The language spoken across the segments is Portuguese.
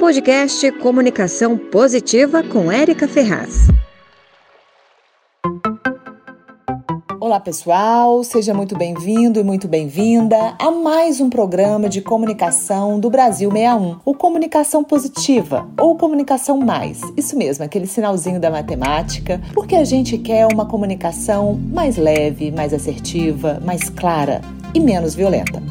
Podcast Comunicação Positiva com Érica Ferraz. Olá pessoal, seja muito bem-vindo e muito bem-vinda a mais um programa de comunicação do Brasil 61, o Comunicação Positiva ou Comunicação Mais. Isso mesmo, aquele sinalzinho da matemática, porque a gente quer uma comunicação mais leve, mais assertiva, mais clara e menos violenta.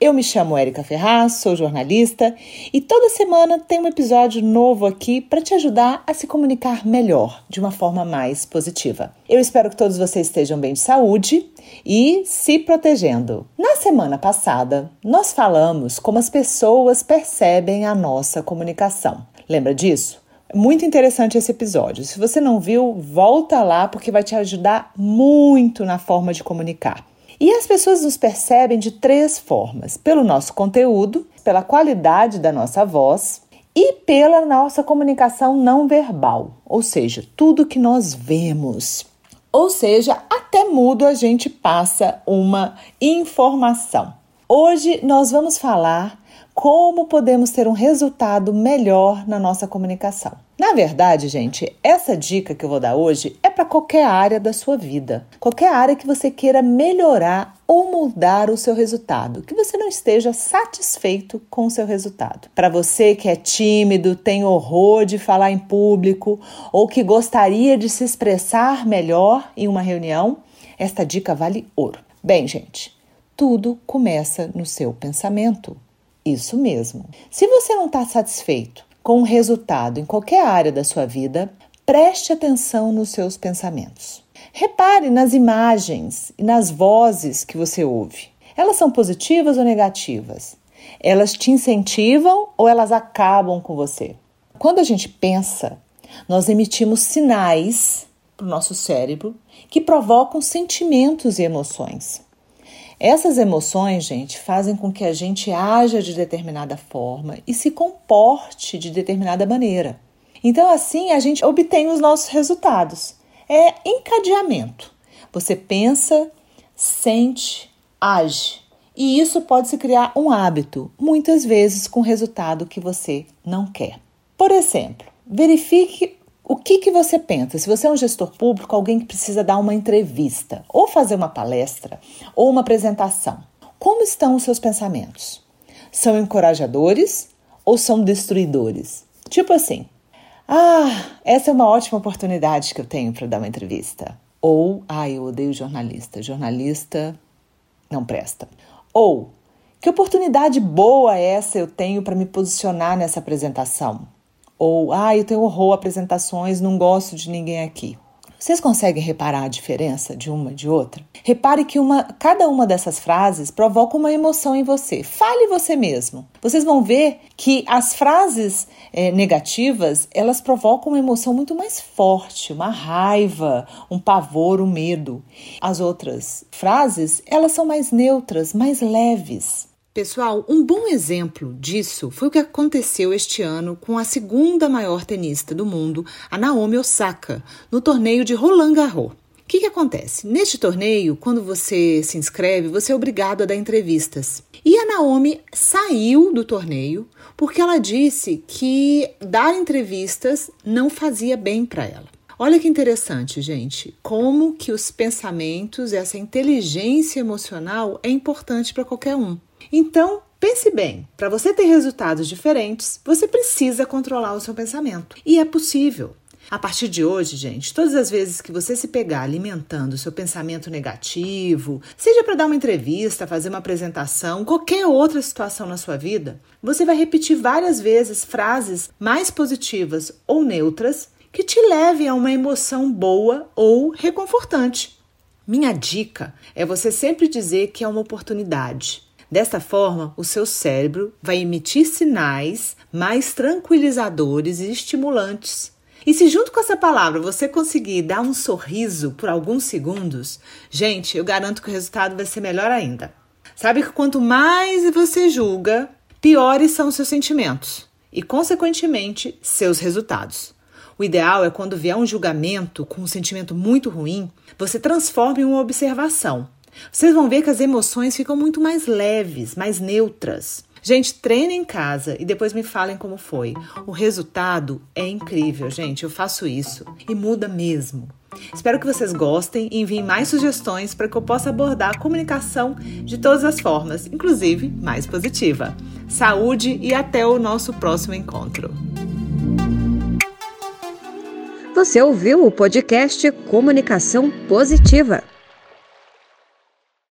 Eu me chamo Érica Ferraz, sou jornalista e toda semana tem um episódio novo aqui para te ajudar a se comunicar melhor, de uma forma mais positiva. Eu espero que todos vocês estejam bem de saúde e se protegendo. Na semana passada, nós falamos como as pessoas percebem a nossa comunicação. Lembra disso? Muito interessante esse episódio. Se você não viu, volta lá porque vai te ajudar muito na forma de comunicar. E as pessoas nos percebem de três formas: pelo nosso conteúdo, pela qualidade da nossa voz e pela nossa comunicação não verbal, ou seja, tudo que nós vemos. Ou seja, até mudo a gente passa uma informação. Hoje nós vamos falar como podemos ter um resultado melhor na nossa comunicação. Na verdade, gente, essa dica que eu vou dar hoje é para qualquer área da sua vida, qualquer área que você queira melhorar ou mudar o seu resultado, que você não esteja satisfeito com o seu resultado. Para você que é tímido, tem horror de falar em público ou que gostaria de se expressar melhor em uma reunião, esta dica vale ouro. Bem, gente, tudo começa no seu pensamento. Isso mesmo. Se você não está satisfeito com o resultado em qualquer área da sua vida, preste atenção nos seus pensamentos. Repare nas imagens e nas vozes que você ouve. Elas são positivas ou negativas? Elas te incentivam ou elas acabam com você? Quando a gente pensa, nós emitimos sinais para o nosso cérebro que provocam sentimentos e emoções. Essas emoções, gente, fazem com que a gente haja de determinada forma e se comporte de determinada maneira. Então, assim, a gente obtém os nossos resultados. É encadeamento. Você pensa, sente, age. E isso pode se criar um hábito, muitas vezes com resultado que você não quer. Por exemplo, verifique o que, que você pensa? Se você é um gestor público, alguém que precisa dar uma entrevista, ou fazer uma palestra, ou uma apresentação, como estão os seus pensamentos? São encorajadores ou são destruidores? Tipo assim, ah, essa é uma ótima oportunidade que eu tenho para dar uma entrevista. Ou, ah, eu odeio jornalista. Jornalista não presta. Ou, que oportunidade boa essa eu tenho para me posicionar nessa apresentação? Ou, ah, eu tenho horror a apresentações, não gosto de ninguém aqui. Vocês conseguem reparar a diferença de uma de outra? Repare que uma, cada uma dessas frases provoca uma emoção em você. Fale você mesmo. Vocês vão ver que as frases é, negativas elas provocam uma emoção muito mais forte, uma raiva, um pavor, um medo. As outras frases elas são mais neutras, mais leves. Pessoal, um bom exemplo disso foi o que aconteceu este ano com a segunda maior tenista do mundo, a Naomi Osaka, no torneio de Roland Garros. O que, que acontece? Neste torneio, quando você se inscreve, você é obrigado a dar entrevistas. E a Naomi saiu do torneio porque ela disse que dar entrevistas não fazia bem para ela. Olha que interessante, gente, como que os pensamentos, essa inteligência emocional é importante para qualquer um. Então, pense bem: para você ter resultados diferentes, você precisa controlar o seu pensamento. E é possível. A partir de hoje, gente, todas as vezes que você se pegar alimentando o seu pensamento negativo, seja para dar uma entrevista, fazer uma apresentação, qualquer outra situação na sua vida, você vai repetir várias vezes frases mais positivas ou neutras que te levem a uma emoção boa ou reconfortante. Minha dica é você sempre dizer que é uma oportunidade Desta forma, o seu cérebro vai emitir sinais mais tranquilizadores e estimulantes. E se junto com essa palavra você conseguir dar um sorriso por alguns segundos, gente, eu garanto que o resultado vai ser melhor ainda. Sabe que quanto mais você julga, piores são os seus sentimentos e, consequentemente, seus resultados. O ideal é quando vier um julgamento com um sentimento muito ruim, você transforma em uma observação Vocês vão ver que as emoções ficam muito mais leves, mais neutras. Gente, treinem em casa e depois me falem como foi. O resultado é incrível, gente. Eu faço isso e muda mesmo. Espero que vocês gostem e enviem mais sugestões para que eu possa abordar a comunicação de todas as formas, inclusive mais positiva. Saúde e até o nosso próximo encontro. Você ouviu o podcast Comunicação Positiva.